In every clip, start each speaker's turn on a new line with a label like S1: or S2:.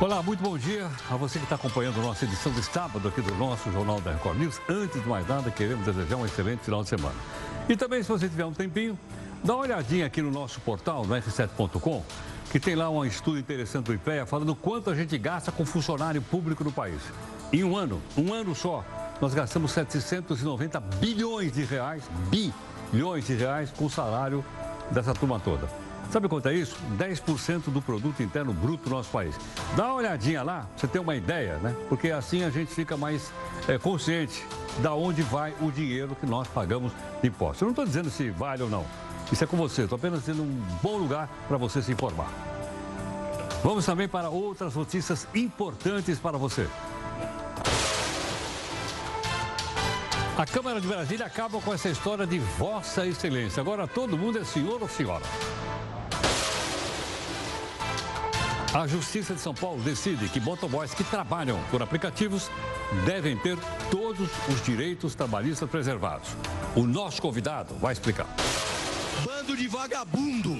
S1: Olá, muito bom dia a você que está acompanhando a nossa edição de sábado aqui do nosso Jornal da Record News. Antes de mais nada, queremos desejar um excelente final de semana. E também, se você tiver um tempinho, dá uma olhadinha aqui no nosso portal, no r7.com, que tem lá um estudo interessante do IPEA falando quanto a gente gasta com funcionário público no país. Em um ano, um ano só, nós gastamos 790 bilhões de reais, bilhões de reais com o salário dessa turma toda. Sabe quanto é isso? 10% do produto interno bruto do nosso país. Dá uma olhadinha lá, você ter uma ideia, né? Porque assim a gente fica mais é, consciente da onde vai o dinheiro que nós pagamos de impostos. Eu não estou dizendo se vale ou não. Isso é com você. Estou apenas dando um bom lugar para você se informar. Vamos também para outras notícias importantes para você. A Câmara de Brasília acaba com essa história de Vossa Excelência. Agora todo mundo é senhor ou senhora. A Justiça de São Paulo decide que motoboys que trabalham por aplicativos devem ter todos os direitos trabalhistas preservados. O nosso convidado vai explicar.
S2: Bando de vagabundo!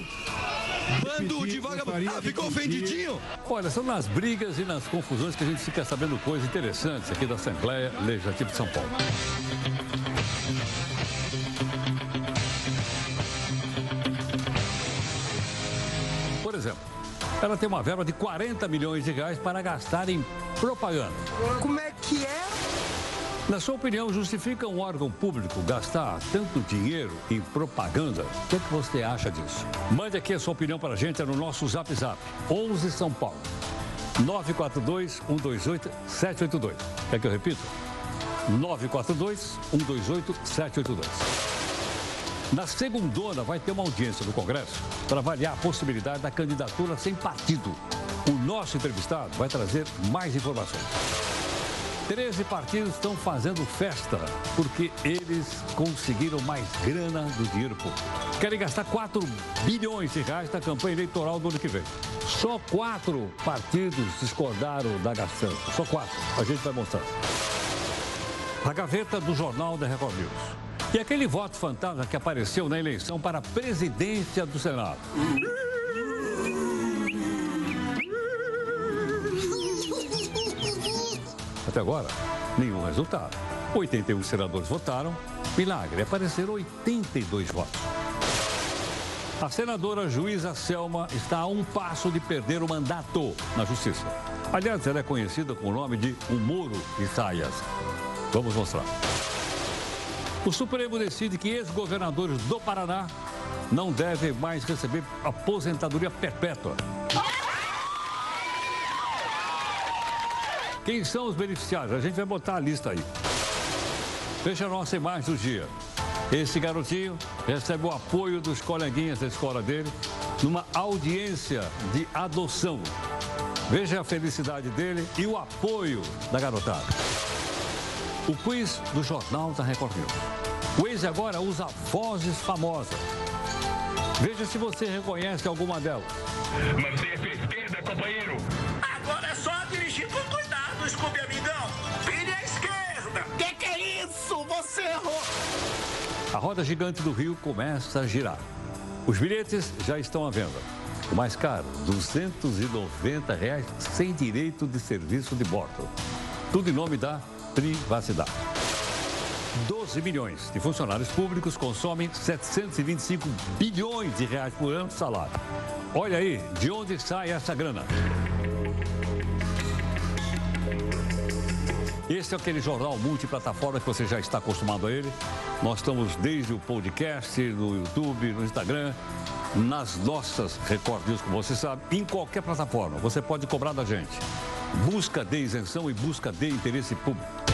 S2: Bando de vagabundo! Ah, ficou ofendidinho?
S1: Olha, são nas brigas e nas confusões que a gente fica sabendo coisas interessantes aqui da Assembleia Legislativa de São Paulo. Ela tem uma verba de 40 milhões de reais para gastar em propaganda.
S3: Como é que é?
S1: Na sua opinião, justifica um órgão público gastar tanto dinheiro em propaganda? O que, é que você acha disso? Mande aqui a sua opinião para a gente no nosso Zap Zap, 11 São Paulo, 942-128-782. Quer que eu repita? 942-128-782. Na segundona, vai ter uma audiência no Congresso para avaliar a possibilidade da candidatura sem partido. O nosso entrevistado vai trazer mais informações. 13 partidos estão fazendo festa porque eles conseguiram mais grana do dinheiro. Querem gastar 4 bilhões de reais na campanha eleitoral do ano que vem. Só quatro partidos discordaram da gastança. Só quatro. A gente vai mostrar. A gaveta do Jornal da Record News. E aquele voto fantasma que apareceu na eleição para a presidência do Senado. Até agora, nenhum resultado. 81 senadores votaram. Milagre, apareceram 82 votos. A senadora juíza Selma está a um passo de perder o mandato na justiça. Aliás, ela é conhecida com o nome de O Muro de Saias. Vamos mostrar. O Supremo decide que ex-governadores do Paraná não devem mais receber aposentadoria perpétua. Quem são os beneficiários? A gente vai botar a lista aí. Veja a nossa imagem do dia. Esse garotinho recebe o apoio dos coleguinhas da escola dele numa audiência de adoção. Veja a felicidade dele e o apoio da garotada. O quiz do Jornal da Record News. O Waze agora usa vozes famosas. Veja se você reconhece alguma delas.
S4: Mantenha a esquerda, companheiro.
S5: Agora é só dirigir com cuidado, Scooby Amigão. Vire à esquerda.
S3: Que que é isso? Você errou!
S1: A roda gigante do Rio começa a girar. Os bilhetes já estão à venda. O mais caro, 290 reais, sem direito de serviço de bordo. Tudo em nome da privacidade. 12 milhões de funcionários públicos consomem 725 bilhões de reais por ano de salário. Olha aí, de onde sai essa grana? Esse é aquele jornal multiplataforma que você já está acostumado a ele. Nós estamos desde o podcast, no YouTube, no Instagram, nas nossas Record News, como você sabe, em qualquer plataforma. Você pode cobrar da gente. Busca de isenção e busca de interesse público.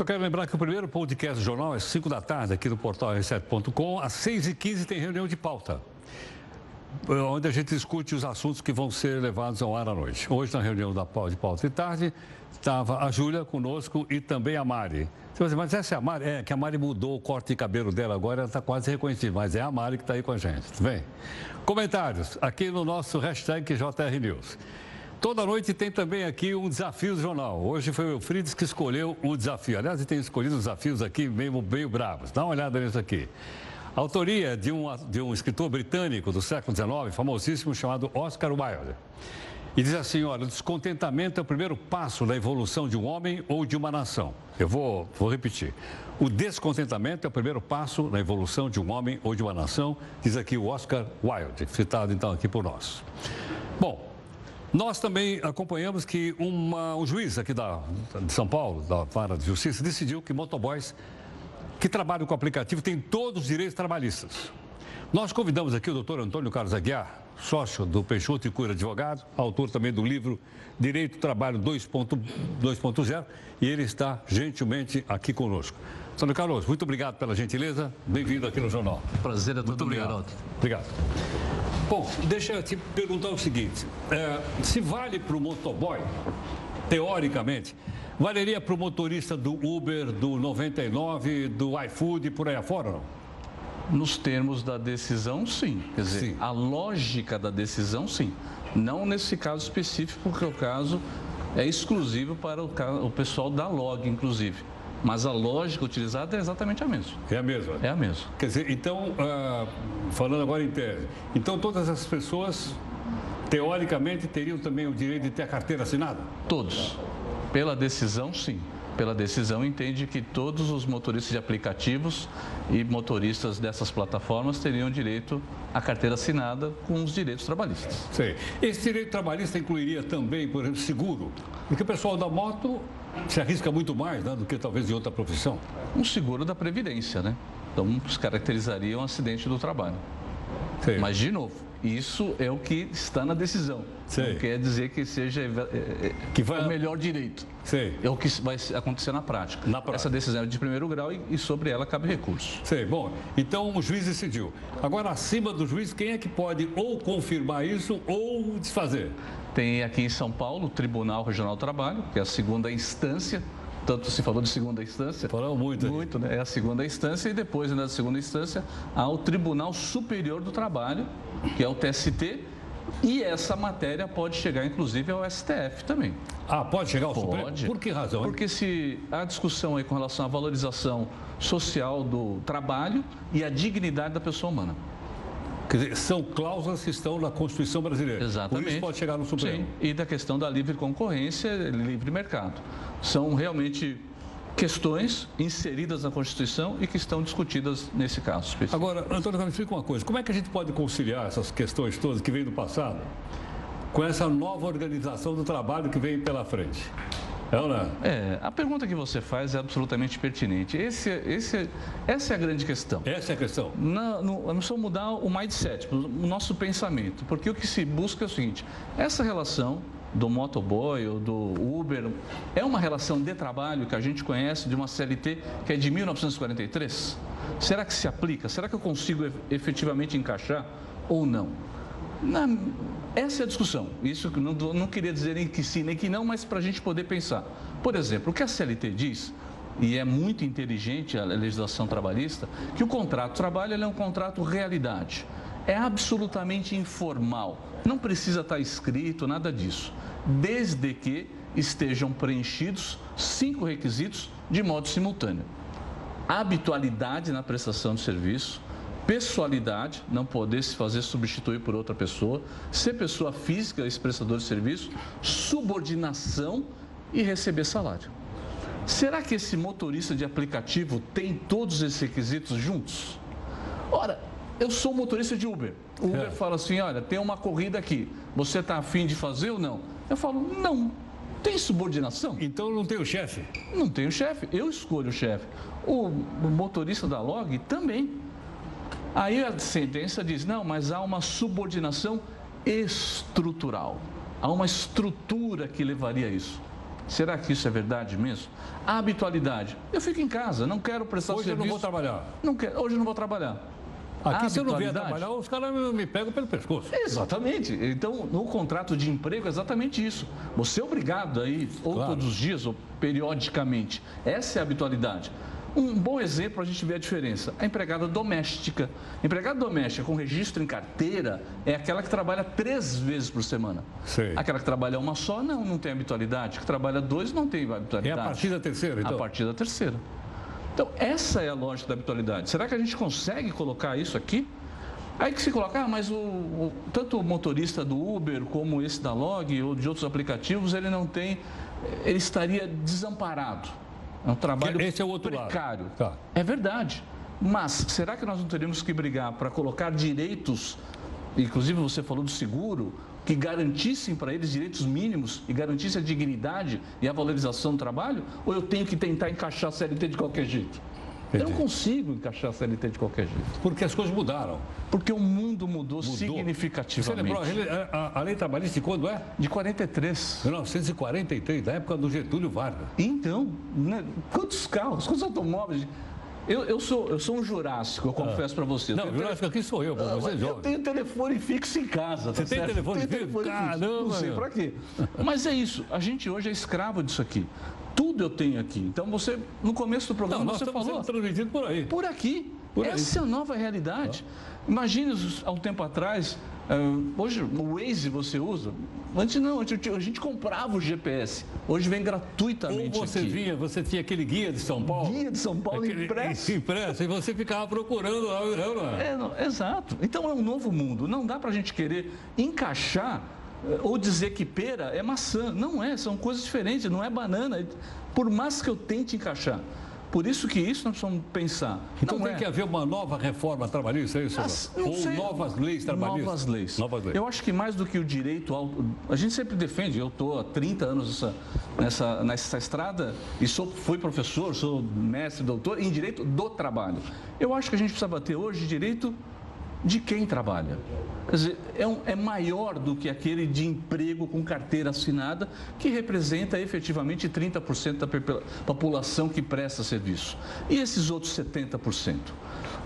S1: Só quero lembrar que o primeiro podcast do jornal é 5 da tarde, aqui no portal r7.com. Às 6h15 tem reunião de pauta, onde a gente discute os assuntos que vão ser levados ao ar à noite. Hoje, na reunião da de pauta de tarde, estava a Júlia conosco e também a Mari. Você vai dizer, mas essa é a Mari? É, que a Mari mudou o corte de cabelo dela agora, ela está quase reconhecida, mas é a Mari que está aí com a gente, tudo bem? Comentários, aqui no nosso hashtag JR News. Toda noite tem também aqui um desafio do jornal. Hoje foi o Euclides que escolheu o desafio. Aliás, ele tem escolhido desafios aqui meio, meio bravos. Dá uma olhada nisso aqui. Autoria de um, de um escritor britânico do século XIX, famosíssimo, chamado Oscar Wilde. E diz assim: olha, o descontentamento é o primeiro passo na evolução de um homem ou de uma nação. Eu vou, vou repetir. O descontentamento é o primeiro passo na evolução de um homem ou de uma nação, diz aqui o Oscar Wilde, citado então aqui por nós. Bom, nós também acompanhamos que uma, um juiz aqui da, de São Paulo, da Vara de Justiça, decidiu que motoboys que trabalham com aplicativo têm todos os direitos trabalhistas. Nós convidamos aqui o doutor Antônio Carlos Aguiar, sócio do Peixoto e Cura Advogado, autor também do livro Direito do Trabalho 2.0, e ele está gentilmente aqui conosco. Antônio Carlos, muito obrigado pela gentileza. Bem-vindo aqui no Jornal.
S6: Prazer é todo
S1: muito obrigado.
S6: Garoto.
S1: Obrigado. Bom, deixa eu te perguntar o seguinte: é, se vale para o motoboy, teoricamente, valeria para o motorista do Uber, do 99, do iFood e por aí afora, não?
S6: Nos termos da decisão, sim. Quer dizer, sim. a lógica da decisão, sim. Não nesse caso específico, porque o caso é exclusivo para o pessoal da log, inclusive. Mas a lógica utilizada é exatamente a mesma.
S1: É a mesma?
S6: É a mesma.
S1: Quer dizer, então, uh, falando agora em tese, então todas as pessoas, teoricamente, teriam também o direito de ter a carteira assinada?
S6: Todos. Pela decisão, sim pela decisão, entende que todos os motoristas de aplicativos e motoristas dessas plataformas teriam direito à carteira assinada com os direitos trabalhistas.
S1: Sim. Esse direito trabalhista incluiria também, por exemplo, seguro? Porque o pessoal da moto se arrisca muito mais né, do que talvez de outra profissão.
S6: Um seguro da Previdência, né? Então, se caracterizaria um acidente do trabalho. Sim. Mas, de novo, isso é o que está na decisão. Sei. Não quer dizer que seja é, é, que vai... o melhor direito. Sei. É o que vai acontecer na prática. na prática. Essa decisão é de primeiro grau e, sobre ela cabe recurso.
S1: Sei. Bom, então o juiz decidiu. Agora, acima do juiz, quem é que pode ou confirmar isso ou desfazer?
S6: Tem aqui em São Paulo o Tribunal Regional do Trabalho, que é a segunda instância tanto se falou de segunda instância.
S1: Falou muito.
S6: Muito, né? É a segunda instância e depois, na segunda instância, há o Tribunal Superior do Trabalho, que é o TST, e essa matéria pode chegar, inclusive, ao STF também.
S1: Ah, pode chegar ao
S6: pode.
S1: Supremo? Por que razão?
S6: Porque se a discussão aí com relação à valorização social do trabalho e a dignidade da pessoa humana.
S1: Quer dizer, são cláusulas que estão na Constituição brasileira.
S6: Exatamente.
S1: Por isso pode chegar no Supremo. Sim,
S6: e da questão da livre concorrência livre mercado. São realmente questões inseridas na Constituição e que estão discutidas nesse caso específico.
S1: Agora, Antônio, me explica uma coisa. Como é que a gente pode conciliar essas questões todas que vêm do passado com essa nova organização do trabalho que vem pela frente?
S6: É ou não? É, a pergunta que você faz é absolutamente pertinente. Esse, esse, essa é a grande questão.
S1: Essa é a questão.
S6: Não, não, não precisa mudar o mindset, o nosso pensamento. Porque o que se busca é o seguinte: essa relação do motoboy ou do Uber é uma relação de trabalho que a gente conhece de uma CLT que é de 1943? Será que se aplica? Será que eu consigo efetivamente encaixar ou não? Na, essa é a discussão. Isso não, não queria dizer nem que sim, nem que não, mas para a gente poder pensar. Por exemplo, o que a CLT diz, e é muito inteligente a legislação trabalhista, que o contrato trabalho é um contrato realidade. É absolutamente informal. Não precisa estar escrito, nada disso. Desde que estejam preenchidos cinco requisitos de modo simultâneo: habitualidade na prestação de serviço, pessoalidade, não poder se fazer substituir por outra pessoa, ser pessoa física, esse prestador de serviço, subordinação e receber salário. Será que esse motorista de aplicativo tem todos esses requisitos juntos? Ora, eu sou motorista de Uber. O Uber é. fala assim: olha, tem uma corrida aqui, você está afim de fazer ou não? Eu falo: não. Tem subordinação?
S1: Então não tem o chefe?
S6: Não tem o chefe, eu escolho o chefe. O motorista da log também. Aí a sentença diz: não, mas há uma subordinação estrutural. Há uma estrutura que levaria a isso. Será que isso é verdade mesmo? A habitualidade. Eu fico em casa, não quero prestar
S1: hoje
S6: serviço.
S1: Hoje eu não vou trabalhar.
S6: Não quero, hoje eu não vou trabalhar.
S1: Aqui, se eu não vier trabalhar, os caras me pegam pelo pescoço.
S6: Exatamente. Então, no contrato de emprego, é exatamente isso. Você é obrigado aí, ou claro. todos os dias, ou periodicamente. Essa é a habitualidade. Um bom exemplo para a gente ver a diferença. A empregada doméstica. A empregada doméstica com registro em carteira é aquela que trabalha três vezes por semana.
S1: Sei.
S6: Aquela que trabalha uma só, não, não tem habitualidade. Que trabalha dois, não tem habitualidade.
S1: É a partir da terceira, então?
S6: A partir da terceira. Então, essa é a lógica da habitualidade. Será que a gente consegue colocar isso aqui? Aí que se coloca, ah, mas o, o, tanto o motorista do Uber como esse da Log ou de outros aplicativos, ele não tem, ele estaria desamparado. É um trabalho
S1: Esse é o outro
S6: precário.
S1: Tá.
S6: É verdade. Mas será que nós não teríamos que brigar para colocar direitos, inclusive você falou do seguro, que garantissem para eles direitos mínimos e garantissem a dignidade e a valorização do trabalho? Ou eu tenho que tentar encaixar a CLT de qualquer jeito? Eu não consigo encaixar a CLT de qualquer jeito.
S1: Porque as coisas mudaram.
S6: Porque o mundo mudou,
S1: Mudou.
S6: significativamente.
S1: Você lembrou? A, a- a lei trabalhista de quando é?
S6: De 43.
S1: 1943, da época do Getúlio Vargas.
S6: Então, né, quantos carros, quantos automóveis? Eu, eu, sou, eu sou um jurássico, eu confesso para você.
S1: Não, Jurássico aqui sou eu, pô, você
S6: eu tenho telefone fixo em casa.
S1: Você
S6: tá
S1: tem
S6: certo?
S1: telefone
S6: Tenho
S1: fixo? Caramba,
S6: Não sei para quê. Mas é isso. A gente hoje é escravo disso aqui. Tudo eu tenho aqui. Então você, no começo do
S1: Não,
S6: programa,
S1: nós
S6: você falou.
S1: sendo transmitidos por aí.
S6: Por aqui.
S1: Por aí.
S6: Essa é a nova realidade. Imagine há um tempo atrás, eh, hoje o Waze você usa. Antes não, antes a gente comprava o GPS. Hoje vem
S1: Ou
S6: gratuitamente.
S1: você
S6: aqui.
S1: vinha, você tinha aquele guia de São Paulo.
S6: Guia de São Paulo
S1: aquele-
S6: impresso.
S1: Impresso, e você ficava procurando lá. Não, não.
S6: É, não, exato. Então é um novo mundo. Não dá para a gente querer encaixar ou dizer que pera é maçã. Não é, são coisas diferentes, não é banana. Por mais que eu tente encaixar. Por isso que isso nós precisamos pensar.
S1: Então
S6: não
S1: tem
S6: é.
S1: que haver uma nova reforma trabalhista, é isso?
S6: As-
S1: Ou
S6: não sei.
S1: novas leis trabalhistas?
S6: Novas leis.
S1: Novas leis.
S6: Eu acho que mais do que o direito ao. A gente sempre defende, eu estou há 30 anos nessa, nessa, nessa estrada e sou, fui professor, sou mestre, doutor em direito do trabalho. Eu acho que a gente precisa bater hoje direito de quem trabalha. Quer dizer, é, um- é maior do que aquele de emprego com carteira assinada, que representa efetivamente 30% da população que presta serviço. E esses outros 70%?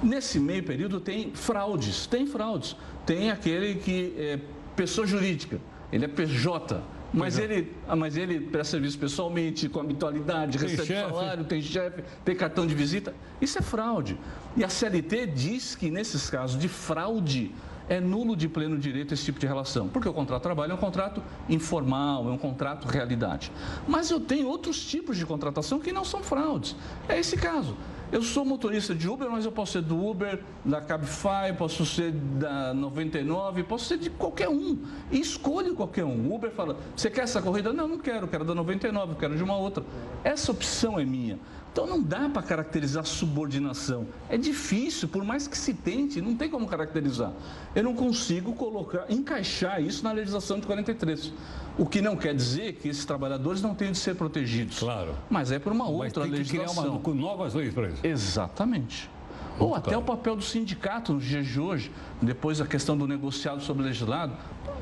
S6: Nesse meio período tem fraudes, tem fraudes. Tem aquele que é pessoa jurídica, ele é PJ, mas ele, ah, mas ele presta serviço pessoalmente, com habitualidade,
S1: Tem
S6: recebe
S1: chefe.
S6: salário, tem chefe, tem cartão de visita. Isso é fraude. E a CLT diz que nesses casos de fraude é nulo de pleno direito esse tipo de relação. Porque o contrato de trabalho é um contrato informal, é um contrato realidade. Mas eu tenho outros tipos de contratação que não são fraudes. É esse caso. Eu sou motorista de Uber, mas eu posso ser do Uber, da Cabify, posso ser da 99, posso ser de qualquer um. E escolho qualquer um. Uber fala, você quer essa corrida? Não, não quero, quero da 99, quero de uma outra. Essa opção é minha. Então não dá para caracterizar subordinação. É difícil, por mais que se tente, não tem como caracterizar. Eu não consigo colocar, encaixar isso na legislação de 43. O que não quer dizer que esses trabalhadores não tenham de ser protegidos.
S1: Claro.
S6: Mas é por uma
S1: Mas
S6: outra
S1: tem que criar
S6: legislação.
S1: uma, com novas leis para isso.
S6: Exatamente. Ou até
S1: claro.
S6: o papel do sindicato nos dias de hoje, depois a questão do negociado sobre o legislado.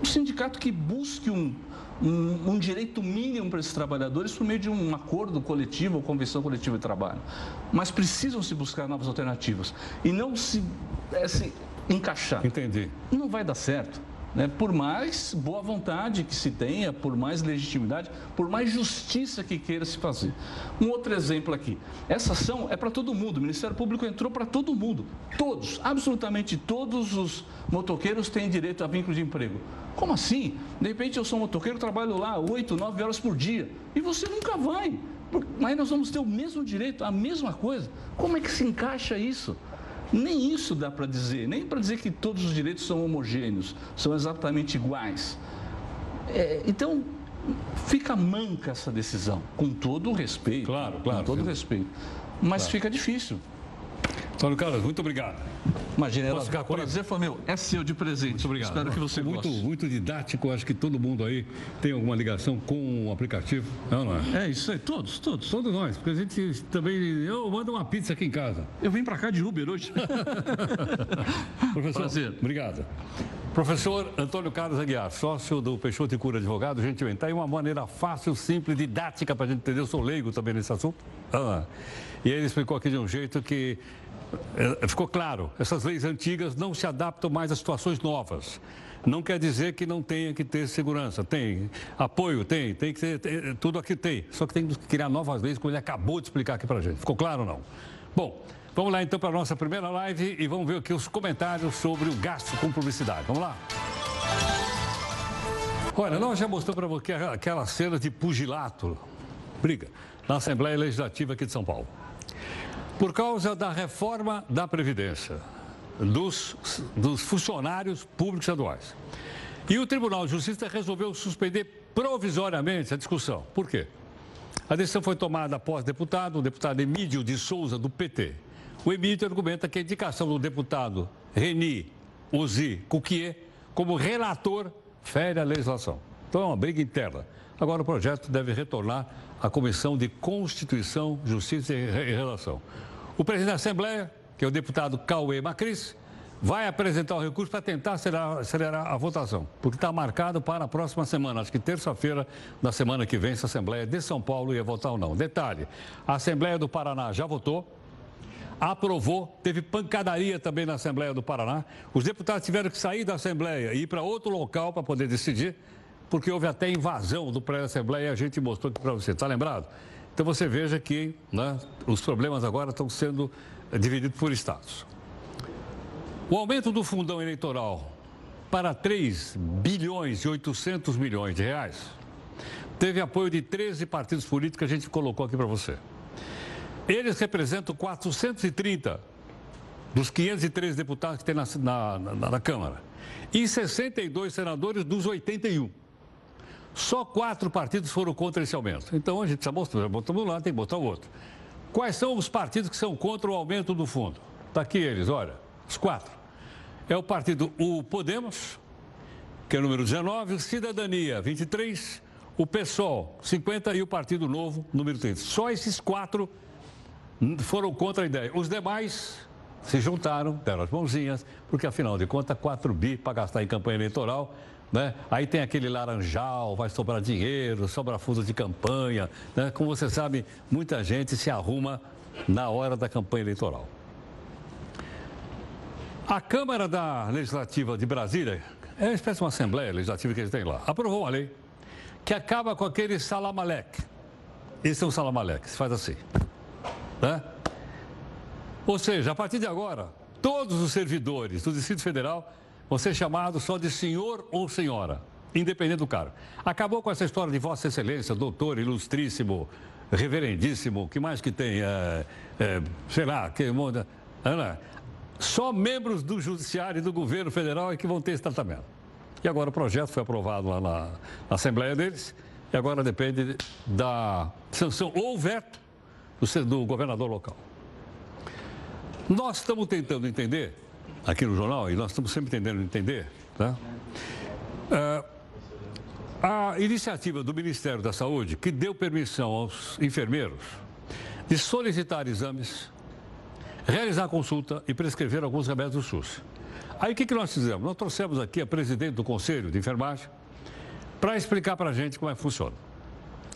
S6: Um sindicato que busque um, um, um direito mínimo para esses trabalhadores por meio de um acordo coletivo ou convenção coletiva de trabalho. Mas precisam se buscar novas alternativas e não se é, se encaixar.
S1: Entendi.
S6: Não vai dar certo. Né? Por mais boa vontade que se tenha, por mais legitimidade, por mais justiça que queira se fazer. Um outro exemplo aqui. Essa ação é para todo mundo. O Ministério Público entrou para todo mundo. Todos, absolutamente todos os motoqueiros têm direito a vínculo de emprego. Como assim? De repente eu sou motoqueiro, trabalho lá 8, 9 horas por dia. E você nunca vai. Mas nós vamos ter o mesmo direito, a mesma coisa. Como é que se encaixa isso? Nem isso dá para dizer, nem para dizer que todos os direitos são homogêneos, são exatamente iguais. É, então, fica manca essa decisão, com todo o respeito.
S1: Claro, claro,
S6: Com todo o respeito. Mas fica difícil.
S1: Antônio Carlos, muito obrigado.
S6: Imagina,
S1: Posso ficar com
S6: prazer foi meu. É seu de presente.
S1: Muito obrigado.
S6: Espero que você
S1: muito,
S6: goste.
S1: muito didático, acho que todo mundo aí tem alguma ligação com o aplicativo. Não, não é?
S6: É isso aí, todos, todos.
S1: Todos nós, porque a gente também. Eu mando uma pizza aqui em casa.
S6: Eu vim para cá de Uber hoje.
S1: Professor,
S6: Prazer.
S1: obrigado. Professor Antônio Carlos Aguiar, sócio do Peixoto e Cura Advogado, gentilmente. Está aí uma maneira fácil, simples, didática para a gente entender. Eu sou leigo também nesse assunto. Ah, e ele explicou aqui de um jeito que ficou claro: essas leis antigas não se adaptam mais a situações novas. Não quer dizer que não tenha que ter segurança. Tem apoio, tem, tem que ter, tem- tudo aqui tem. Só que tem que criar novas leis, como ele acabou de explicar aqui para a gente. Ficou claro ou não? Bom, vamos lá então para a nossa primeira live e vamos ver aqui os comentários sobre o gasto com publicidade. Vamos lá? Olha, nós já mostramos para você aquela cena de pugilato, briga, na Assembleia Legislativa aqui de São Paulo. Por causa da reforma da Previdência dos, dos funcionários públicos estaduais. E o Tribunal de Justiça resolveu suspender provisoriamente a discussão. Por quê? A decisão foi tomada após deputado, o deputado Emílio de Souza, do PT. O Emílio argumenta que a indicação do deputado Reni Ozi Cuquier como relator fere a legislação. Então é uma briga interna. Agora o projeto deve retornar à Comissão de Constituição, Justiça e Relação. O presidente da Assembleia, que é o deputado Cauê Macris, vai apresentar o recurso para tentar acelerar, acelerar, a votação, porque está marcado para a próxima semana, acho que terça-feira da semana que vem, se a Assembleia de São Paulo ia votar ou não. Detalhe, a Assembleia do Paraná já votou, aprovou, teve pancadaria também na Assembleia do Paraná. Os deputados tiveram que sair da Assembleia e ir para outro local para poder decidir, porque houve até invasão do prédio da Assembleia e a gente mostrou aqui para você, está lembrado? Então você veja que né, os problemas agora estão sendo divididos por estados. O aumento do fundão eleitoral para 3 bilhões e 800 milhões de reais teve apoio de 13 partidos políticos que a gente colocou aqui para você. Eles representam 430 dos 513 deputados que tem na, na, na, na Câmara e 62 senadores dos 81. Só quatro partidos foram contra esse aumento. Então a gente precisa mostrar, botamos um lado, tem que botar o outro. Quais são os partidos que são contra o aumento do fundo? Está aqui eles, olha, os quatro. É o partido o Podemos, que é o número 19, o Cidadania, 23, o PSOL, 50 e o Partido Novo, número 30. Só esses quatro foram contra a ideia. Os demais se juntaram, deram as mãozinhas, porque afinal de contas, 4 bi para gastar em campanha eleitoral né? Aí tem aquele laranjal, vai sobrar dinheiro, sobra fundo de campanha. Né? Como você sabe, muita gente se arruma na hora da campanha eleitoral. A Câmara da Legislativa de Brasília, é uma espécie de uma Assembleia Legislativa que eles têm lá, aprovou uma lei que acaba com aquele salamaleque. Esse é um salamaleque, se faz assim. Né? Ou seja, a partir de agora, todos os servidores do Distrito Federal vão ser chamados só de senhor ou senhora, independente do cargo. Acabou com essa história de Vossa Excelência, doutor, ilustríssimo, reverendíssimo, que mais que tem? É, é, sei lá, que. Ana, só membros do Judiciário e do governo federal é que vão ter esse tratamento. E agora o projeto foi aprovado lá na, na Assembleia deles, e agora depende da sanção ou veto do, do governador local. Nós estamos tentando entender aqui no jornal, e nós estamos sempre tentando entender, tá? Uh, a iniciativa do Ministério da Saúde, que deu permissão aos enfermeiros de solicitar exames, realizar consulta e prescrever alguns remédios do SUS. Aí o que, que nós fizemos? Nós trouxemos aqui a presidente do Conselho de Enfermagem para explicar para a gente como é que funciona.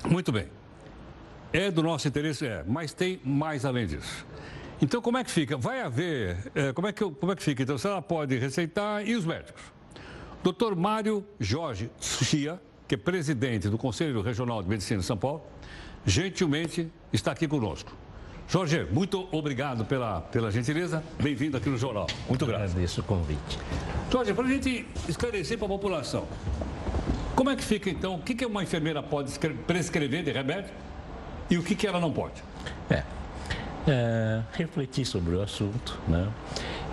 S1: Muito bem. É do nosso interesse? É, mas tem mais além disso. Então, como é que fica? Vai haver. É, como, é que, como é que fica? Então, se ela pode receitar e os médicos? Doutor Mário Jorge Chia, que é presidente do Conselho Regional de Medicina de São Paulo, gentilmente está aqui conosco. Jorge, muito obrigado pela, pela gentileza. Bem-vindo aqui no Jornal. Muito grato.
S7: Agradeço o convite.
S1: Jorge, para a gente esclarecer para a população, como é que fica então? O que, que uma enfermeira pode prescrever de remédio e o que, que ela não pode?
S7: É, é, refletir sobre o assunto, né?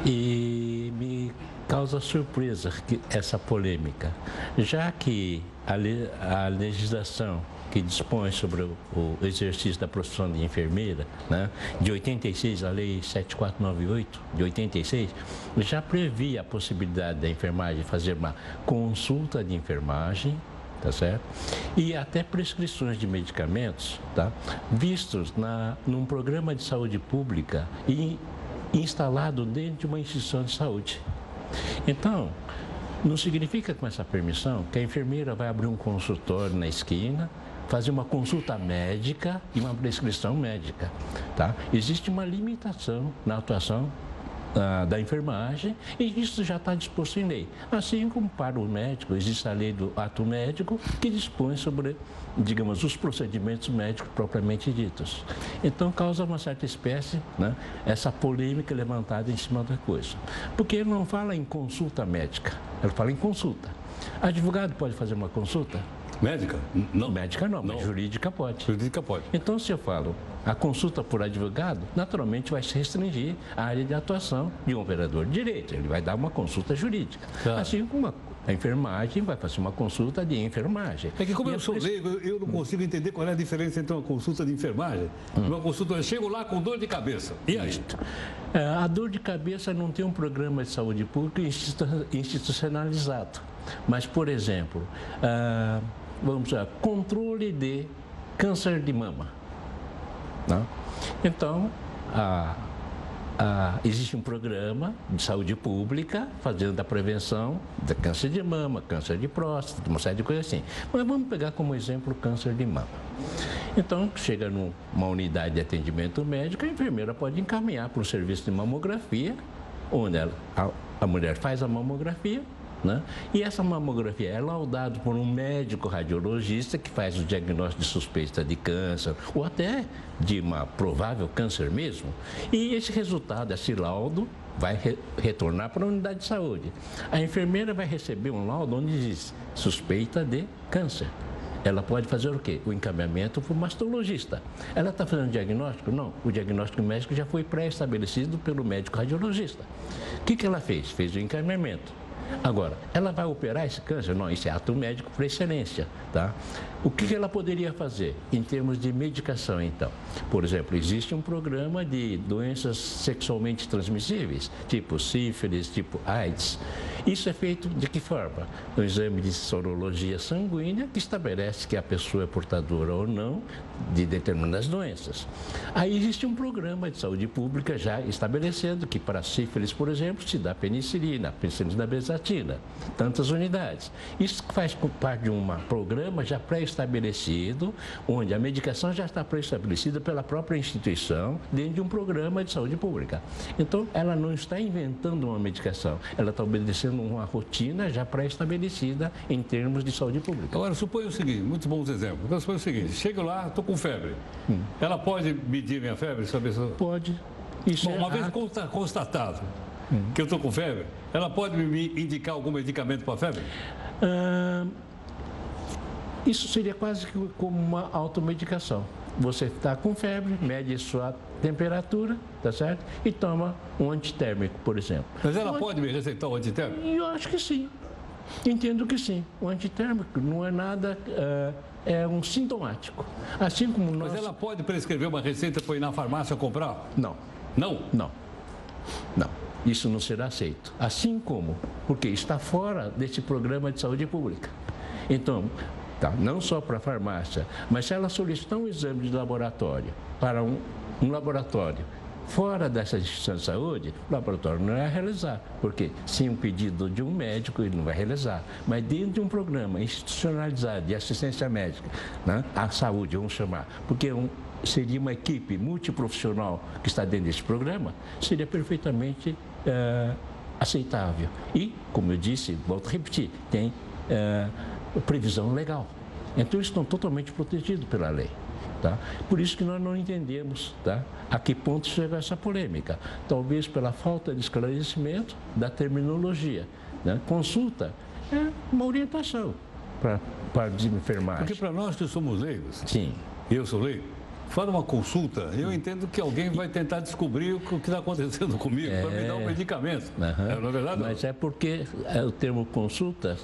S7: E me causa surpresa que essa polêmica, já que a, le, a legislação que dispõe sobre o, o, exercício da profissão de enfermeira, né, de 86, a Lei 7498 de 86, já previa a possibilidade da enfermagem fazer uma consulta de enfermagem tá certo? E até prescrições de medicamentos, tá? Vistos na, num programa de saúde pública e instalado dentro de uma instituição de saúde. Então, não significa com essa permissão que a enfermeira vai abrir um consultório na esquina, fazer uma consulta médica e uma prescrição médica, tá? Existe uma limitação na atuação ah, da enfermagem e isso já está disposto em lei. Assim como para o médico, existe a lei do ato médico que dispõe sobre, digamos, os procedimentos médicos propriamente ditos. Então causa uma certa espécie, né, essa polêmica levantada em cima da coisa. Porque ele não fala em consulta médica, ele fala em consulta. Advogado pode fazer uma consulta?
S1: Médica?
S7: Não. Médica não, não, mas jurídica pode.
S1: Jurídica pode.
S7: Então, se eu falo a consulta por advogado, naturalmente vai se restringir a área de atuação de um operador de direito. Ele vai dar uma consulta jurídica. Tá. Assim como a enfermagem vai fazer uma consulta de enfermagem.
S1: É que como e eu sou leigo, eu não consigo entender qual é a diferença entre uma consulta de enfermagem e hum. uma consulta... Eu chego lá com dor de cabeça. E aí?
S7: É, a dor de cabeça não tem um programa de saúde pública institucionalizado. Mas, por exemplo, ah, vamos lá, controle de câncer de mama. Né? Então, a, a, existe um programa de saúde pública fazendo a prevenção de câncer de mama, câncer de próstata, uma série de coisas assim. Mas vamos pegar como exemplo o câncer de mama. Então, chega numa unidade de atendimento médico, a enfermeira pode encaminhar para o serviço de mamografia, onde ela, a, a mulher faz a mamografia, né? E essa mamografia é laudada por um médico radiologista que faz o diagnóstico de suspeita de câncer ou até de uma provável câncer mesmo. E esse resultado, esse laudo, vai re retornar para a unidade de saúde. A enfermeira vai receber um laudo onde diz suspeita de câncer. Ela pode fazer o quê? O encaminhamento para o mastologista. Ela está fazendo diagnóstico? Não. O diagnóstico médico já foi pré-estabelecido pelo médico radiologista. O que, que ela fez? Fez o encaminhamento. Agora, ela vai operar esse câncer? Não, isso é ato médico por excelência, tá? O que ela poderia fazer em termos de medicação, então? Por exemplo, existe um programa de doenças sexualmente transmissíveis, tipo sífilis, tipo AIDS. Isso é feito de que forma? No exame de sorologia sanguínea, que estabelece que a pessoa é portadora ou não de determinadas doenças. Aí existe um programa de saúde pública já estabelecendo que para sífilis, por exemplo, se dá penicilina, penicilina bezatina, tantas unidades. Isso faz parte de um programa já pré estabelecido, onde a medicação já está pré-estabelecida pela própria instituição, dentro de um programa de saúde pública. Então, ela não está inventando uma medicação, ela está obedecendo uma rotina já pré-estabelecida em termos de saúde pública.
S1: Agora, suponha o seguinte, muitos bons exemplos. Agora, suponha o seguinte, chego lá, estou com febre. Hum. Ela pode medir minha febre? Saber se...
S7: Pode.
S1: Isso Bom, é uma vez constatado hum. que eu estou com febre, ela pode me indicar algum medicamento para a febre?
S7: Ah, isso seria quase como uma automedicação. Você está com febre, mede sua temperatura, tá certo? E toma um antitérmico, por exemplo.
S1: Mas ela pode me receitar um antitérmico?
S7: Eu acho que sim. Entendo que sim. O antitérmico não é nada. Uh, é um sintomático. Assim como nós.
S1: Mas ela pode prescrever uma receita para ir na farmácia comprar?
S7: Não.
S1: Não?
S7: Não. Não. Isso não será aceito. Assim como, porque está fora desse programa de saúde pública. Então, Tá? Não só para a farmácia, mas se ela solicitar um exame de laboratório para um, um laboratório Fora dessa instituição de saúde, o laboratório não vai realizar, porque sem um pedido de um médico ele não vai realizar. Mas dentro de um programa institucionalizado de assistência médica, né, a saúde, vamos chamar, porque um, seria uma equipe multiprofissional que está dentro desse programa, seria perfeitamente é, aceitável. E, como eu disse, volto a repetir, tem é, previsão legal. Então, eles estão totalmente protegidos pela lei. Tá? Por isso que nós não entendemos tá? a que ponto chega essa polêmica. Talvez pela falta de esclarecimento da terminologia. Né? Consulta é uma orientação para, a enfermagem.
S1: Porque para nós que somos leigos,
S7: Sim.
S1: eu sou leigo, fala uma consulta, eu entendo que alguém vai tentar descobrir o que está acontecendo comigo é... para me dar um medicamento. Uhum. É, não é verdade?
S7: Mas é porque é, o termo consulta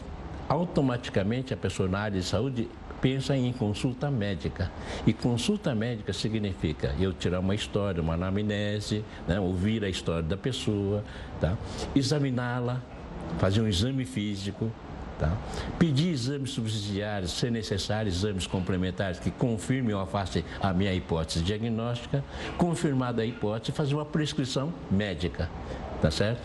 S7: automaticamente a pessoa na área de saúde pensa em consulta médica. E consulta médica significa eu tirar uma história, uma anamnese, né, ouvir a história da pessoa, tá? examiná-la, fazer um exame físico, Tá? Pedir exames subsidiários, se necessário, exames complementares que confirmem ou afastem a minha hipótese diagnóstica, confirmada a hipótese, fazer uma prescrição médica, tá certo?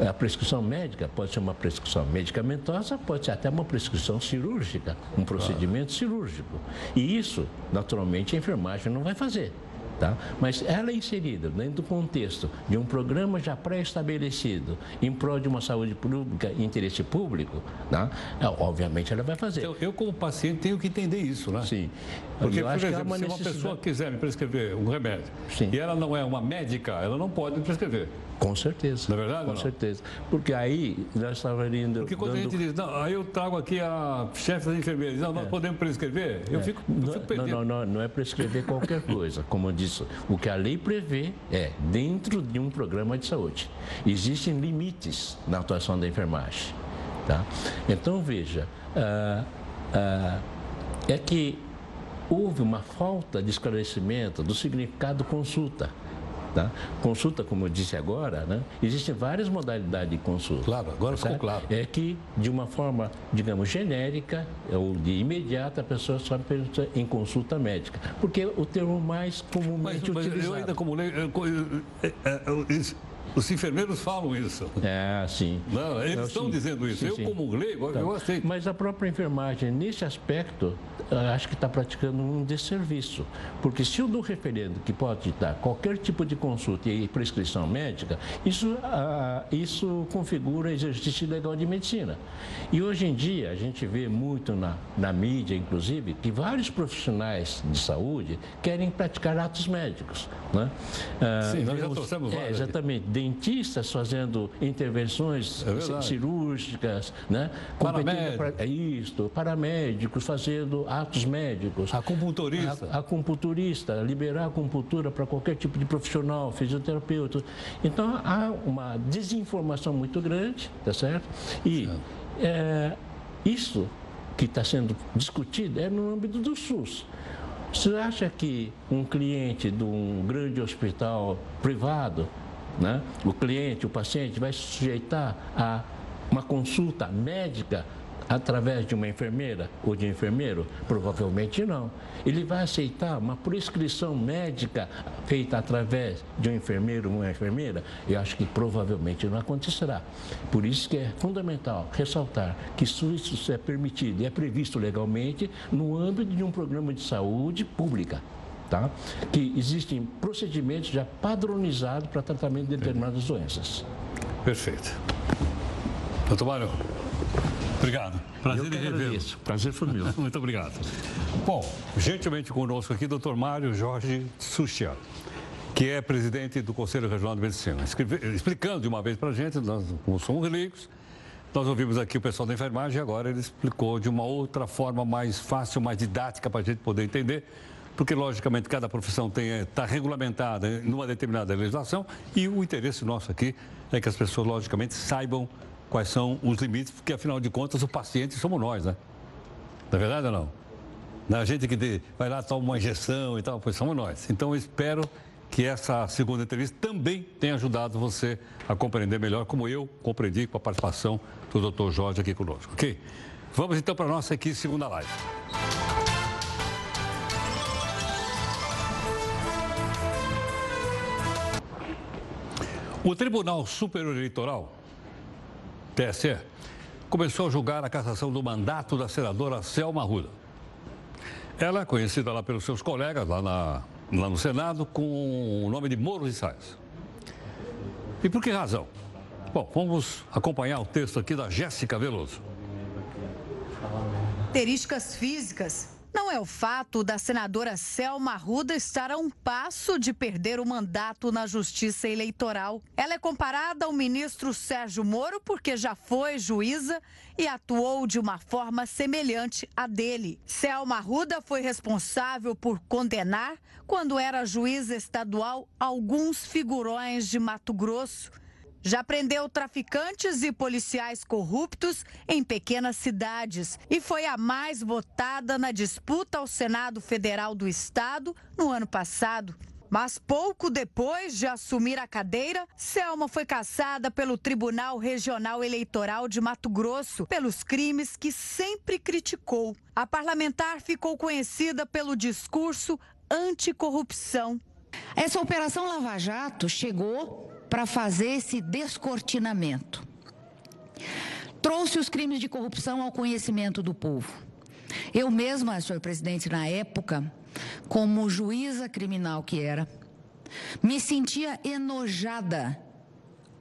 S7: A prescrição médica pode ser uma prescrição medicamentosa, pode ser até uma prescrição cirúrgica, um procedimento cirúrgico. E isso, naturalmente, a enfermagem não vai fazer. Tá? Mas ela é inserida dentro do contexto de um programa já pré-estabelecido em prol de uma saúde pública e interesse público, tá? É, obviamente ela vai fazer.
S1: Então, eu, como paciente, tenho que entender isso, né?
S7: Sim.
S1: Porque, por exemplo, uma se uma pessoa quiser me prescrever um remédio Sim. e ela não é uma médica, ela não pode me prescrever.
S7: Com certeza.
S1: Não é verdade?
S7: Com certeza. Porque aí nós estávamos indo.
S1: Porque quando dando... a gente diz, não, aí eu trago aqui a chefe das enfermeiras, não, nós é. podemos prescrever, eu, é. fico, eu
S7: não, fico Não, não, não é prescrever qualquer coisa. Como eu disse, o que a lei prevê é dentro de um programa de saúde. Existem limites na atuação da enfermagem. Tá? Então, veja, ah, ah, é que houve uma falta de esclarecimento do significado consulta. Tá? Consulta, como eu disse agora, né? existem várias modalidades de consulta.
S1: Claro, agora tá? ficou claro.
S7: É que, de uma forma, digamos, genérica ou de imediata, a pessoa só pergunta em consulta médica. Porque é o termo mais comumente mas, mas utilizado.
S1: Eu ainda como lei, os enfermeiros falam isso.
S7: É, sim.
S1: Não, eles estão dizendo isso. Sim, eu, sim. como leigo, então, eu aceito.
S7: Mas a própria enfermagem, nesse aspecto, acho que está praticando um desserviço. Porque se o do referendo, que pode dar qualquer tipo de consulta e prescrição médica, isso, ah, isso configura exercício legal de medicina. E hoje em dia, a gente vê muito na, na mídia, inclusive, que vários profissionais de saúde querem praticar atos médicos. Né?
S1: Ah, sim, nós já trouxemos
S7: é, Exatamente dentistas fazendo intervenções é cirúrgicas, né?
S1: Paramédicos.
S7: É isto, paramédicos fazendo atos médicos.
S1: Acupunturista.
S7: A, acupunturista, liberar a acupuntura para qualquer tipo de profissional, fisioterapeuta. Então, há uma desinformação muito grande, tá certo? E é, isso que está sendo discutido é no âmbito do SUS. Você acha que um cliente de um grande hospital privado né? O cliente, o paciente vai se sujeitar a uma consulta médica através de uma enfermeira ou de um enfermeiro? Provavelmente não. Ele vai aceitar uma prescrição médica feita através de um enfermeiro ou uma enfermeira? Eu acho que provavelmente não acontecerá. Por isso que é fundamental ressaltar que isso, é permitido e é previsto legalmente no âmbito de um programa de saúde pública tá? que existem procedimentos já padronizados para tratamento de determinadas doenças.
S1: Perfeito. Doutor Mário, obrigado.
S7: Prazer em rever. Prazer foi meu.
S1: Muito obrigado. Bom, gentilmente conosco aqui, doutor Mário Jorge Suchian, que é presidente do Conselho Regional de Medicina. Explicando de uma vez para a gente, nós como somos leigos, nós ouvimos aqui o pessoal da enfermagem e agora ele explicou de uma outra forma mais fácil, mais didática para a gente poder entender porque, logicamente, cada profissão está regulamentada numa determinada legislação e o interesse nosso aqui é que as pessoas, logicamente, saibam quais são os limites, porque, afinal de contas, o paciente somos nós, né? Não é verdade ou não? A gente que vai lá, toma uma injeção e tal, pois somos nós. Então, eu espero que essa segunda entrevista também tenha ajudado você a compreender melhor, como eu compreendi com a participação do Dr. Jorge aqui conosco, ok? Vamos então para a nossa aqui segunda live. O Tribunal Superior Eleitoral, TSE, começou a julgar a cassação do mandato da senadora Selma Ruda. Ela é conhecida lá pelos seus colegas lá, na, lá no Senado com o nome de Moro de Salles. E por que razão? Bom, vamos acompanhar o texto aqui da Jéssica Veloso.
S8: Características físicas não é o fato da senadora Selma Arruda estar a um passo de perder o mandato na Justiça Eleitoral. Ela é comparada ao ministro Sérgio Moro porque já foi juíza e atuou de uma forma semelhante à dele. Selma Arruda foi responsável por condenar, quando era juíza estadual, alguns figurões de Mato Grosso já prendeu traficantes e policiais corruptos em pequenas cidades e foi a mais votada na disputa ao Senado Federal do Estado no ano passado. Mas pouco depois de assumir a cadeira, Selma foi caçada pelo Tribunal Regional Eleitoral de Mato Grosso pelos crimes que sempre criticou. A parlamentar ficou conhecida pelo discurso anticorrupção.
S9: Essa Operação Lava Jato chegou para fazer esse descortinamento. Trouxe os crimes de corrupção ao conhecimento do povo. Eu mesma, senhor presidente, na época, como juíza criminal que era, me sentia enojada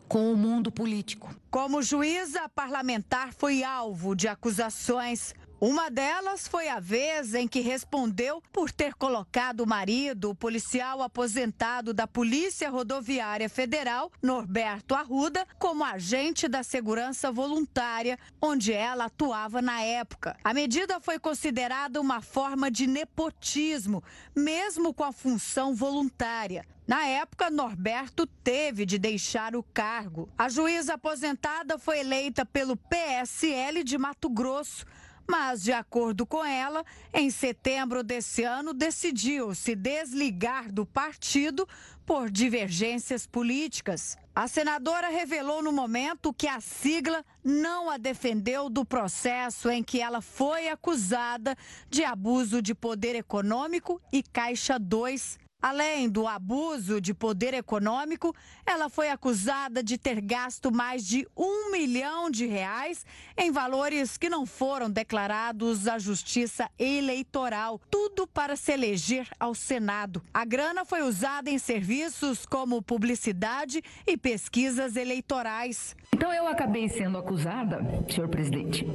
S9: com o mundo político.
S8: Como juíza parlamentar, foi alvo de acusações uma delas foi a vez em que respondeu por ter colocado o marido, o policial aposentado da Polícia Rodoviária Federal, Norberto Arruda, como agente da segurança voluntária, onde ela atuava na época. A medida foi considerada uma forma de nepotismo, mesmo com a função voluntária. Na época, Norberto teve de deixar o cargo. A juíza aposentada foi eleita pelo PSL de Mato Grosso mas, de acordo com ela, em setembro desse ano decidiu se desligar do partido por divergências políticas. A senadora revelou no momento que a sigla não a defendeu do processo em que ela foi acusada de abuso de poder econômico e Caixa 2 Além do abuso de poder econômico, ela foi acusada de ter gasto mais de um milhão de reais em valores que não foram declarados à Justiça Eleitoral, tudo para se eleger ao Senado. A grana foi usada em serviços como publicidade e pesquisas eleitorais.
S9: Então eu acabei sendo acusada, senhor presidente,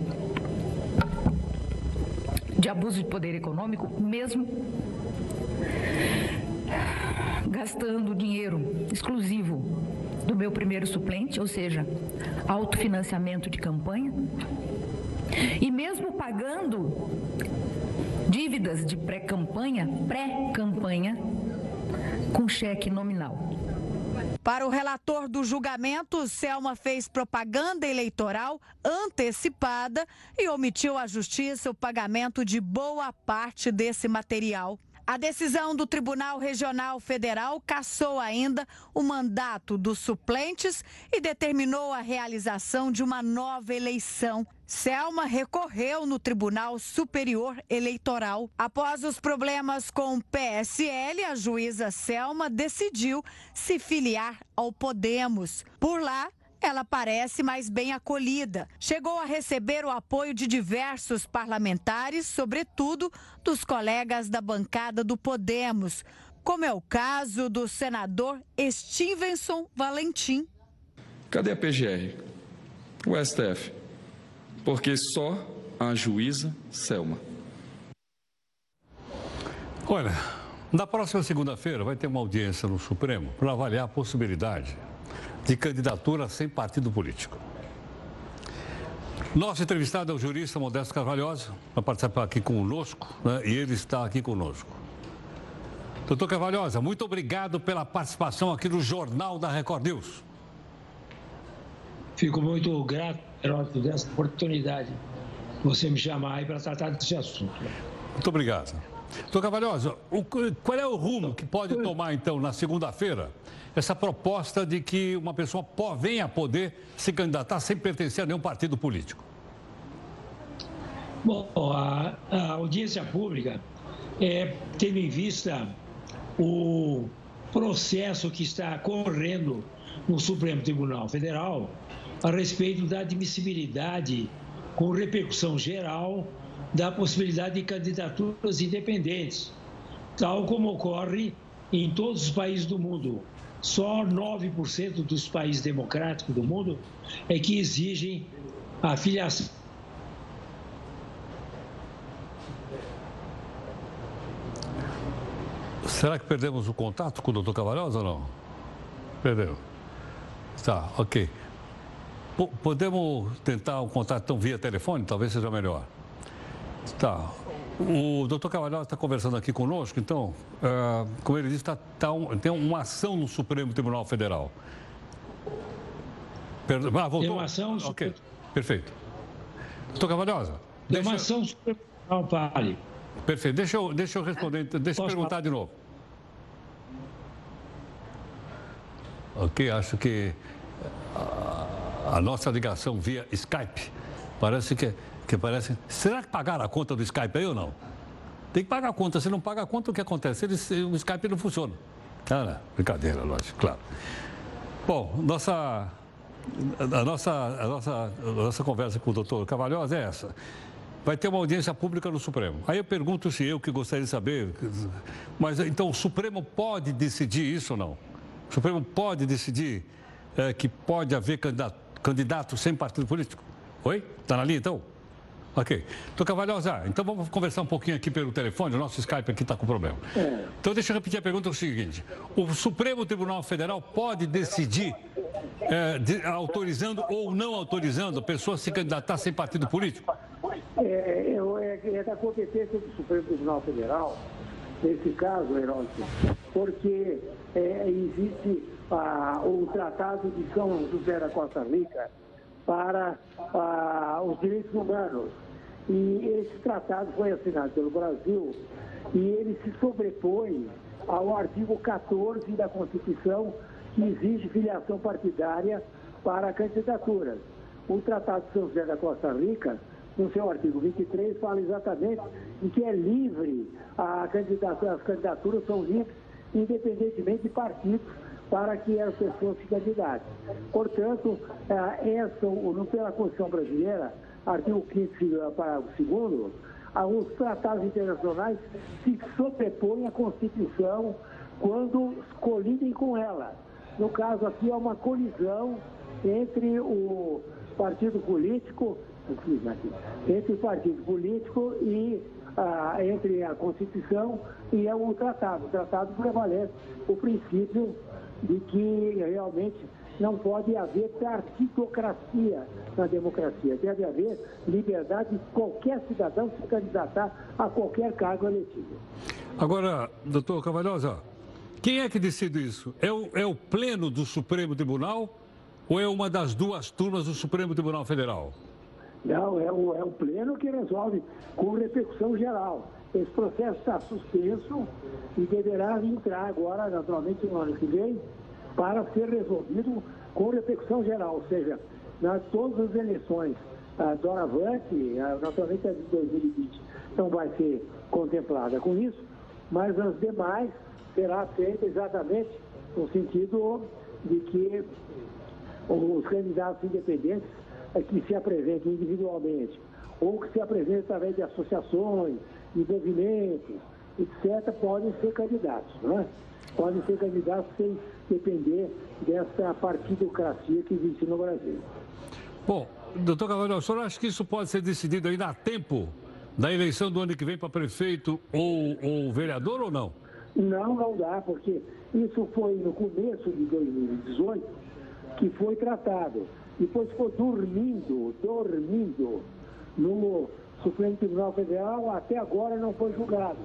S9: de abuso de poder econômico, mesmo gastando dinheiro exclusivo do meu primeiro suplente, ou seja, autofinanciamento de campanha, e mesmo pagando dívidas de pré-campanha, pré-campanha, com cheque nominal.
S8: Para o relator do julgamento, Selma fez propaganda eleitoral antecipada e omitiu à justiça o pagamento de boa parte desse material. A decisão do Tribunal Regional Federal cassou ainda o mandato dos suplentes e determinou a realização de uma nova eleição. Selma recorreu no Tribunal Superior Eleitoral. Após os problemas com o PSL, a juíza Selma decidiu se filiar ao Podemos. Por lá, ela parece mais bem acolhida. Chegou a receber o apoio de diversos parlamentares, sobretudo dos colegas da bancada do Podemos, como é o caso do senador Stevenson Valentim.
S10: Cadê a PGR? O STF? Porque só a juíza Selma.
S1: Olha, na próxima segunda-feira vai ter uma audiência no Supremo para avaliar a possibilidade de candidatura sem partido político. Nosso entrevistado é o jurista Modesto Carvalhosa, para participar aqui conosco, né? e ele está aqui conosco. Doutor Carvalhosa, muito obrigado pela participação aqui no Jornal da Record News.
S11: Fico muito grato, Heródoto, dessa oportunidade você me chamar aí para tratar desse assunto.
S1: Muito obrigado. Doutor Carvalhosa, o, qual é o rumo que pode tomar, então, na segunda-feira, essa proposta de que uma pessoa venha poder se candidatar sem pertencer a nenhum partido político?
S11: Bom, a, a audiência pública é tendo em vista o processo que está correndo no Supremo Tribunal Federal a respeito da admissibilidade com repercussão geral da possibilidade de candidaturas independentes, tal como ocorre em todos os países do mundo. Só 9% dos países democráticos do mundo é que exigem a filiação.
S1: Será que perdemos o contato com o doutor Cavalhosa ou não? Perdeu. Tá, ok. P podemos tentar o contato então, via telefone? Talvez seja melhor. Tá. O doutor Cavalhosa está conversando aqui conosco, então, uh, como ele disse, tá, tá um, tem uma ação no Supremo Tribunal Federal.
S11: Per... Ah, voltou? Tem uma ação no
S1: Ok, perfeito. Doutor Cavalhosa.
S11: Tem deixa... uma ação no Supremo Tribunal, pare.
S1: Perfeito, deixa eu, deixa eu responder, deixa eu perguntar falar? de novo. Ok, acho que a, a nossa ligação via Skype parece que que parece. Será que pagaram a conta do Skype aí ou não? Tem que pagar a conta. Se não paga a conta, o que acontece? Ele, o Skype não funciona. Cara, brincadeira, lógico, claro. Bom, nossa, a, nossa, a, nossa, a nossa conversa com o doutor Cavalhosa é essa. vai ter uma audiência pública no Supremo. Aí eu pergunto se eu que gostaria de saber, mas então o Supremo pode decidir isso ou não? O Supremo pode decidir é, que pode haver candidato, candidato sem partido político? Oi? Está na linha então? Ok. Doutor Cavalhosa, então vamos conversar um pouquinho aqui pelo telefone, o nosso Skype aqui está com problema. É. Então deixa eu repetir a pergunta, é o seguinte, o Supremo Tribunal Federal pode decidir, é, de, autorizando ou não autorizando a pessoa se candidatar sem partido político?
S12: É, é, é da competência do Supremo Tribunal Federal, nesse caso, Heródoto, porque é, existe o Tratado de São José da Costa Rica para os direitos humanos e esse tratado foi assinado pelo Brasil e ele se sobrepõe ao artigo 14 da Constituição, que exige filiação partidária para candidaturas. O Tratado de São José da Costa Rica, no seu artigo 23, fala exatamente em que é livre, a candidatura, as candidaturas são livres, independentemente de partidos, para que as pessoas se candidatem. Portanto, eh, essa, pela Constituição brasileira, artigo 5 parágrafo 2 os tratados internacionais se sobrepõem à Constituição quando colidem com ela. No caso aqui, é uma colisão entre o partido político, entre o partido político e ah, entre a Constituição e o tratado. O tratado prevalece o princípio de que realmente não pode haver partidocracia na democracia. Deve haver liberdade de qualquer cidadão se candidatar a qualquer cargo eletivo.
S1: Agora, doutor Cavalhosa, quem é que decide isso? É o, é o pleno do Supremo Tribunal ou é uma das duas turmas do Supremo Tribunal Federal?
S12: Não, é o, é o pleno que resolve com repercussão geral. Esse processo está suspenso e deverá entrar agora, naturalmente, no ano que vem, para ser resolvido com repercussão geral, ou seja, nas todas as eleições a doravante, naturalmente a de 2020 não vai ser contemplada com isso, mas as demais será feita exatamente no sentido de que os candidatos independentes é que se apresentem individualmente ou que se apresentem através de associações, de movimentos, etc., podem ser candidatos, não é? Podem ser candidatos sem depender dessa partidocracia que existe no Brasil.
S1: Bom, doutor Cavalho, o senhor acha que isso pode ser decidido ainda a tempo da eleição do ano que vem para prefeito ou, ou vereador ou não?
S12: Não, não dá, porque isso foi no começo de 2018 que foi tratado. Depois ficou dormindo, dormindo no Supremo Tribunal Federal, até agora não foi julgado.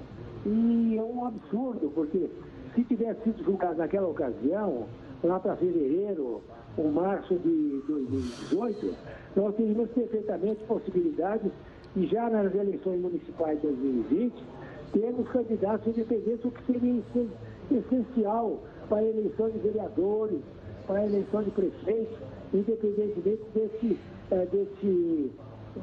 S12: E é um absurdo, porque se tivesse sido julgado naquela ocasião, lá para fevereiro ou março de 2018, nós teríamos perfeitamente possibilidade de já nas eleições municipais de 2020 termos candidatos independentes, o que seria essencial para a eleição de vereadores, para a eleição de prefeitos, independentemente desse, eh, desse,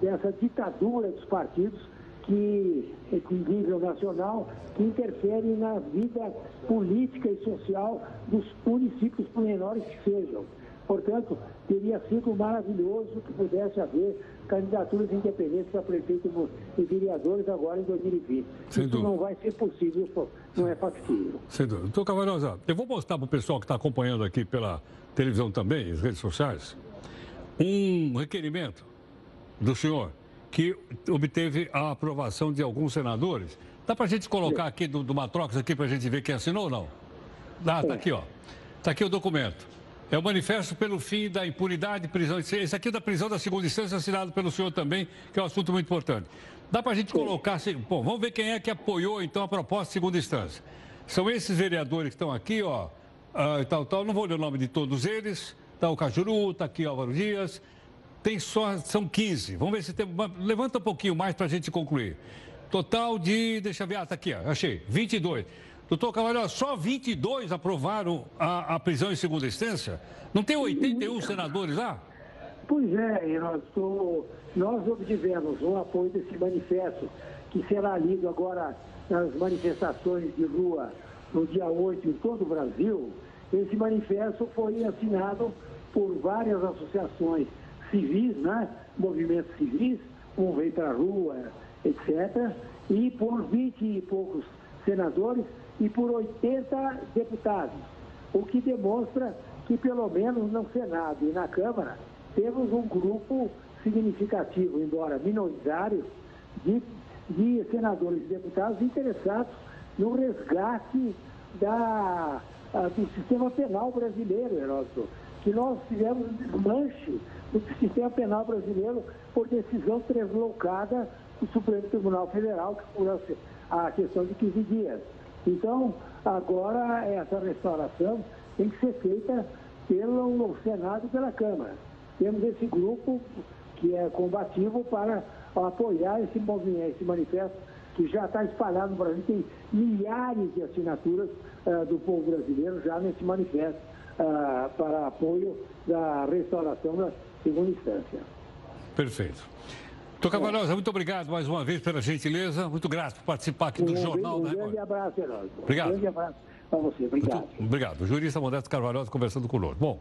S12: dessa ditadura dos partidos que, de nível nacional, que interferem na vida política e social dos municípios, por menores que sejam. Portanto, teria sido maravilhoso que pudesse haver candidaturas independentes para prefeito e vereadores agora em 2020. Sem Isso dúvida. não vai ser possível, não é factível.
S1: Sem dúvida. Doutor Cavalhosa, eu vou mostrar para o pessoal que está acompanhando aqui pela televisão também, as redes sociais, um requerimento do senhor que obteve a aprovação de alguns senadores. Dá para a gente colocar aqui do, do Matrox aqui para a gente ver quem assinou ou não? Dá, tá aqui, ó. Está aqui o documento. É o manifesto pelo fim da impunidade e prisão. Esse aqui é da prisão da segunda instância, assinado pelo senhor também, que é um assunto muito importante. Dá para a gente colocar. Assim, bom, vamos ver quem é que apoiou então a proposta de segunda instância. São esses vereadores que estão aqui, ó. Uh, tal, tal. Não vou ler o nome de todos eles. Está o Cajuru, está aqui Álvaro Dias, tem só, são 15. Vamos ver se tem. Levanta um pouquinho mais para a gente concluir. Total de. Deixa eu ver, ah, tá aqui, ó, achei. 22. Doutor Cavalho, só 22 aprovaram a, a, prisão em segunda instância? Não tem 81 senadores lá?
S12: Pois é, nós, nós obtivemos um apoio desse manifesto, que será lido agora nas manifestações de rua no dia 8 em todo o Brasil. Esse manifesto foi assinado por várias associações civis, né? movimentos civis, um veio para a rua, etc., e por 20 e poucos senadores e por 80 deputados, o que demonstra que, pelo menos no Senado e na Câmara, temos um grupo significativo, embora minoritário, de, de senadores e deputados interessados no resgate da, do sistema penal brasileiro, Heródoto, que nós tivemos desmanche do sistema penal brasileiro por decisão deslocada do Supremo Tribunal Federal, que por a questão de 15 dias. Então, agora essa restauração tem que ser feita pelo Senado e pela Câmara. Temos esse grupo que é combativo para apoiar esse movimento, esse manifesto que já está espalhado no Brasil, tem milhares de assinaturas uh, do povo brasileiro já nesse manifesto uh, para apoio da restauração da segunda instância.
S1: Perfeito. Doutor Cavalhosa, muito obrigado mais uma vez pela gentileza. Muito grato por participar aqui do
S12: um,
S1: Jornal
S12: um
S1: da.
S12: Um grande abraço, Herói.
S1: Obrigado.
S12: Um grande abraço para você. Obrigado.
S1: Muito, obrigado. O jurista Modesto Carvalhosa conversando conosco. Bom,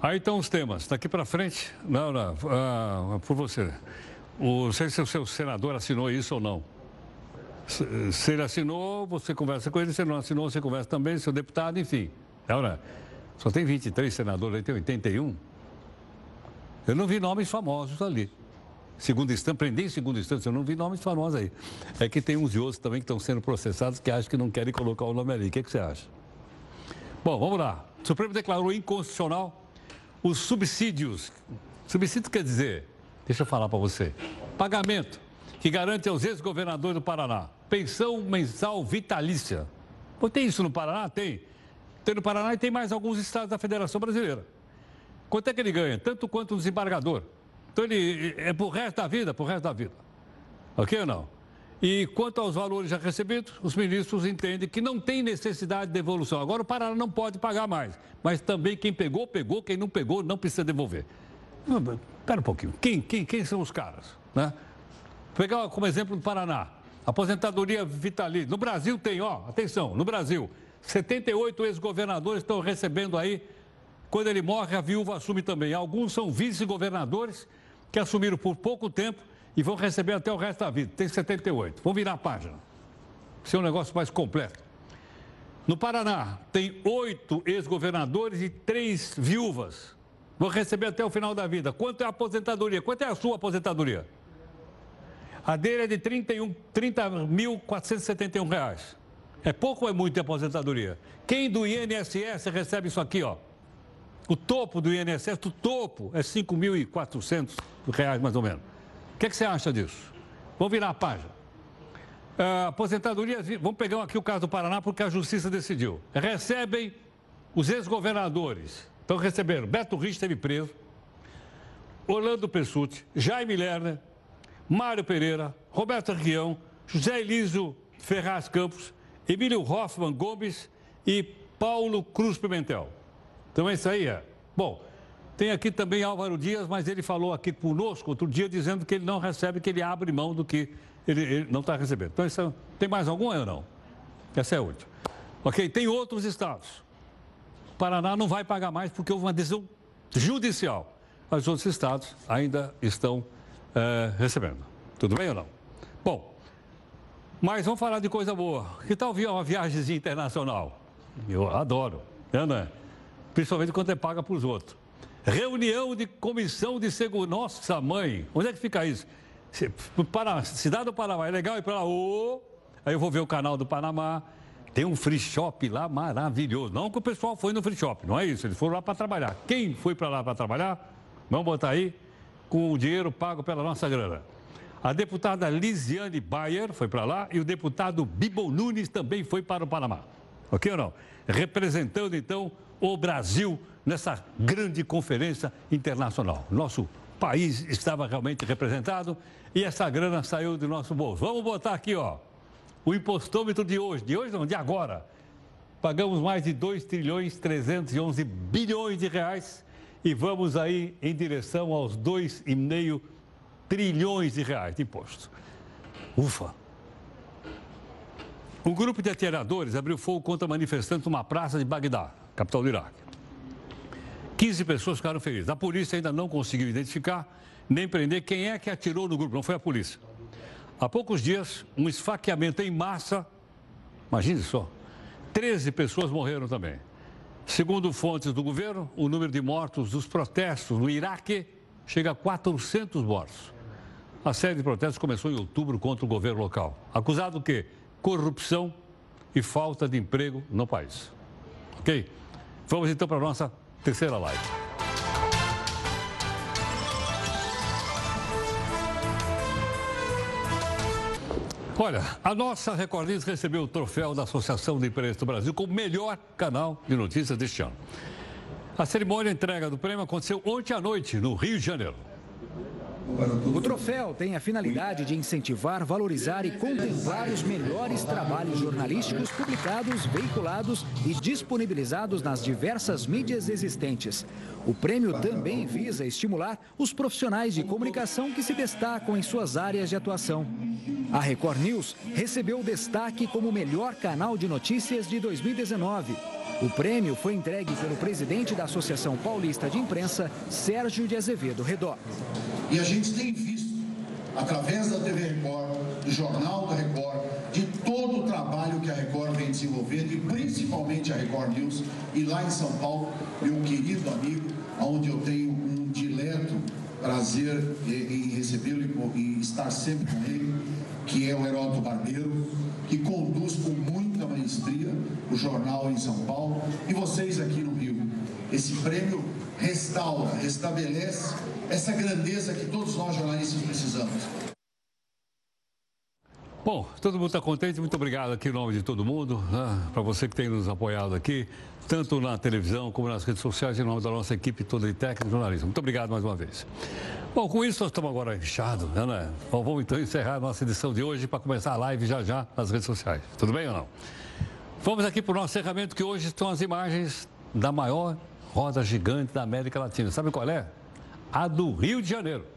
S1: aí estão os temas. Daqui para frente, não, não, ah, por você. O, não sei se o seu senador assinou isso ou não. Se, se ele assinou, você conversa com ele. Se ele não assinou, você conversa também, seu deputado, enfim. Agora, só tem 23 senadores, aí tem 81. Eu não vi nomes famosos ali. Segunda instância, prendi em segunda instância, eu não vi nomes famosos aí. É que tem uns e outros também que estão sendo processados que acham que não querem colocar o nome ali. O que, é que você acha? Bom, vamos lá. O Supremo declarou inconstitucional os subsídios. Subsídio quer dizer, deixa eu falar para você, pagamento que garante aos ex-governadores do Paraná pensão mensal vitalícia. Tem isso no Paraná? Tem. Tem no Paraná e tem mais alguns estados da Federação Brasileira. Quanto é que ele ganha? Tanto quanto um desembargador. Então ele é pro resto da vida, pro resto da vida. Ok ou não? E quanto aos valores já recebidos, os ministros entendem que não tem necessidade de devolução. Agora o Paraná não pode pagar mais. Mas também quem pegou, pegou, quem não pegou, não precisa devolver. Espera um pouquinho. Quem, quem, quem são os caras? Né? Pegar como exemplo do Paraná. Aposentadoria vitalícia. No Brasil tem, ó, atenção, no Brasil, 78 ex-governadores estão recebendo aí. Quando ele morre, a viúva assume também. Alguns são vice-governadores que assumiram por pouco tempo e vão receber até o resto da vida. Tem 78. Vamos virar a página. Isso é um negócio mais completo. No Paraná, tem oito ex-governadores e três viúvas. Vão receber até o final da vida. Quanto é a aposentadoria? Quanto é a sua aposentadoria? A dele é de 31, 30.471 reais. É pouco ou é muito de aposentadoria? Quem do INSS recebe isso aqui, ó? O topo do INSS, o topo, é 5.400 reais mais ou menos. O que, é que você acha disso? Vamos virar a página. Uh, aposentadoria, vamos pegar aqui o caso do Paraná, porque a Justiça decidiu. Recebem os ex-governadores. Então receberam, Beto Rich esteve preso, Orlando Pessutti, Jaime Lerner, Mário Pereira, Roberto Arquião, José Elísio Ferraz Campos, Emílio Hoffman Gomes e Paulo Cruz Pimentel. Então é isso aí. É. Bom, tem aqui também Álvaro Dias, mas ele falou aqui conosco outro dia dizendo que ele não recebe, que ele abre mão do que ele, ele não está recebendo. Então, isso, tem mais algum ou não? Essa é a última. Ok, tem outros estados. O Paraná não vai pagar mais porque houve uma decisão judicial. Mas outros estados ainda estão é, recebendo. Tudo bem ou não? Bom, mas vamos falar de coisa boa. Que tal uma viagem internacional? Eu adoro, né, não é? Principalmente quando é paga para os outros. Reunião de comissão de segurança. Nossa mãe, onde é que fica isso? Para, cidade do Panamá, é legal ir para lá. Oh, aí eu vou ver o canal do Panamá. Tem um free shop lá maravilhoso. Não que o pessoal foi no free shop, não é isso. Eles foram lá para trabalhar. Quem foi para lá para trabalhar? Vamos botar aí com o dinheiro pago pela nossa grana. A deputada Lisiane Bayer foi para lá e o deputado Bibo Nunes também foi para o Panamá. Ok ou não? Representando então o Brasil nessa grande conferência internacional. Nosso país estava realmente representado e essa grana saiu do nosso bolso. Vamos botar aqui, ó, o impostômetro de hoje, de hoje não, de agora. Pagamos mais de 2 trilhões 311 bilhões de reais e vamos aí em direção aos 2,5 trilhões de reais de imposto. Ufa! Um grupo de atiradores abriu fogo contra manifestantes numa praça de Bagdá, capital do Iraque. 15 pessoas ficaram feridas. A polícia ainda não conseguiu identificar nem prender quem é que atirou no grupo, não foi a polícia. Há poucos dias, um esfaqueamento em massa, imagine só, 13 pessoas morreram também. Segundo fontes do governo, o número de mortos dos protestos no Iraque chega a 400 mortos. A série de protestos começou em outubro contra o governo local, acusado de? Corrupção e falta de emprego no país. Ok? Vamos então para a nossa terceira live. Olha, a nossa Record News recebeu o troféu da Associação de Imprensa do Brasil como melhor canal de notícias deste ano. A cerimônia de entrega do prêmio aconteceu ontem à noite, no Rio de Janeiro.
S13: O troféu tem a finalidade de incentivar, valorizar e contemplar os melhores trabalhos jornalísticos publicados, veiculados e disponibilizados nas diversas mídias existentes. O prêmio também visa estimular os profissionais de comunicação que se destacam em suas áreas de atuação. A Record News recebeu destaque como melhor canal de notícias de 2019. O prêmio foi entregue pelo presidente da Associação Paulista de Imprensa, Sérgio de Azevedo Redó.
S14: E a gente tem visto, através da TV Record, do Jornal da Record, de todo o trabalho que a Record vem desenvolvendo e principalmente a Record News e lá em São Paulo, meu querido amigo, onde eu tenho um dileto prazer em recebê-lo e estar sempre com ele, que é o Heródoto Barbeiro, que conduz com muita maestria o jornal em São Paulo e vocês aqui no Rio. Esse prêmio restaura, restabelece essa grandeza que todos nós jornalistas precisamos.
S1: Bom, todo mundo está contente. Muito obrigado aqui em nome de todo mundo. Né? Para você que tem nos apoiado aqui, tanto na televisão como nas redes sociais, em nome da nossa equipe toda de técnica e jornalismo. Muito obrigado mais uma vez. Bom, com isso nós estamos agora fechados, né, né? Bom, vamos então encerrar a nossa edição de hoje para começar a live já já nas redes sociais. Tudo bem ou não? Vamos aqui para o nosso encerramento, que hoje estão as imagens da maior roda gigante da América Latina. Sabe qual é? A do Rio de Janeiro.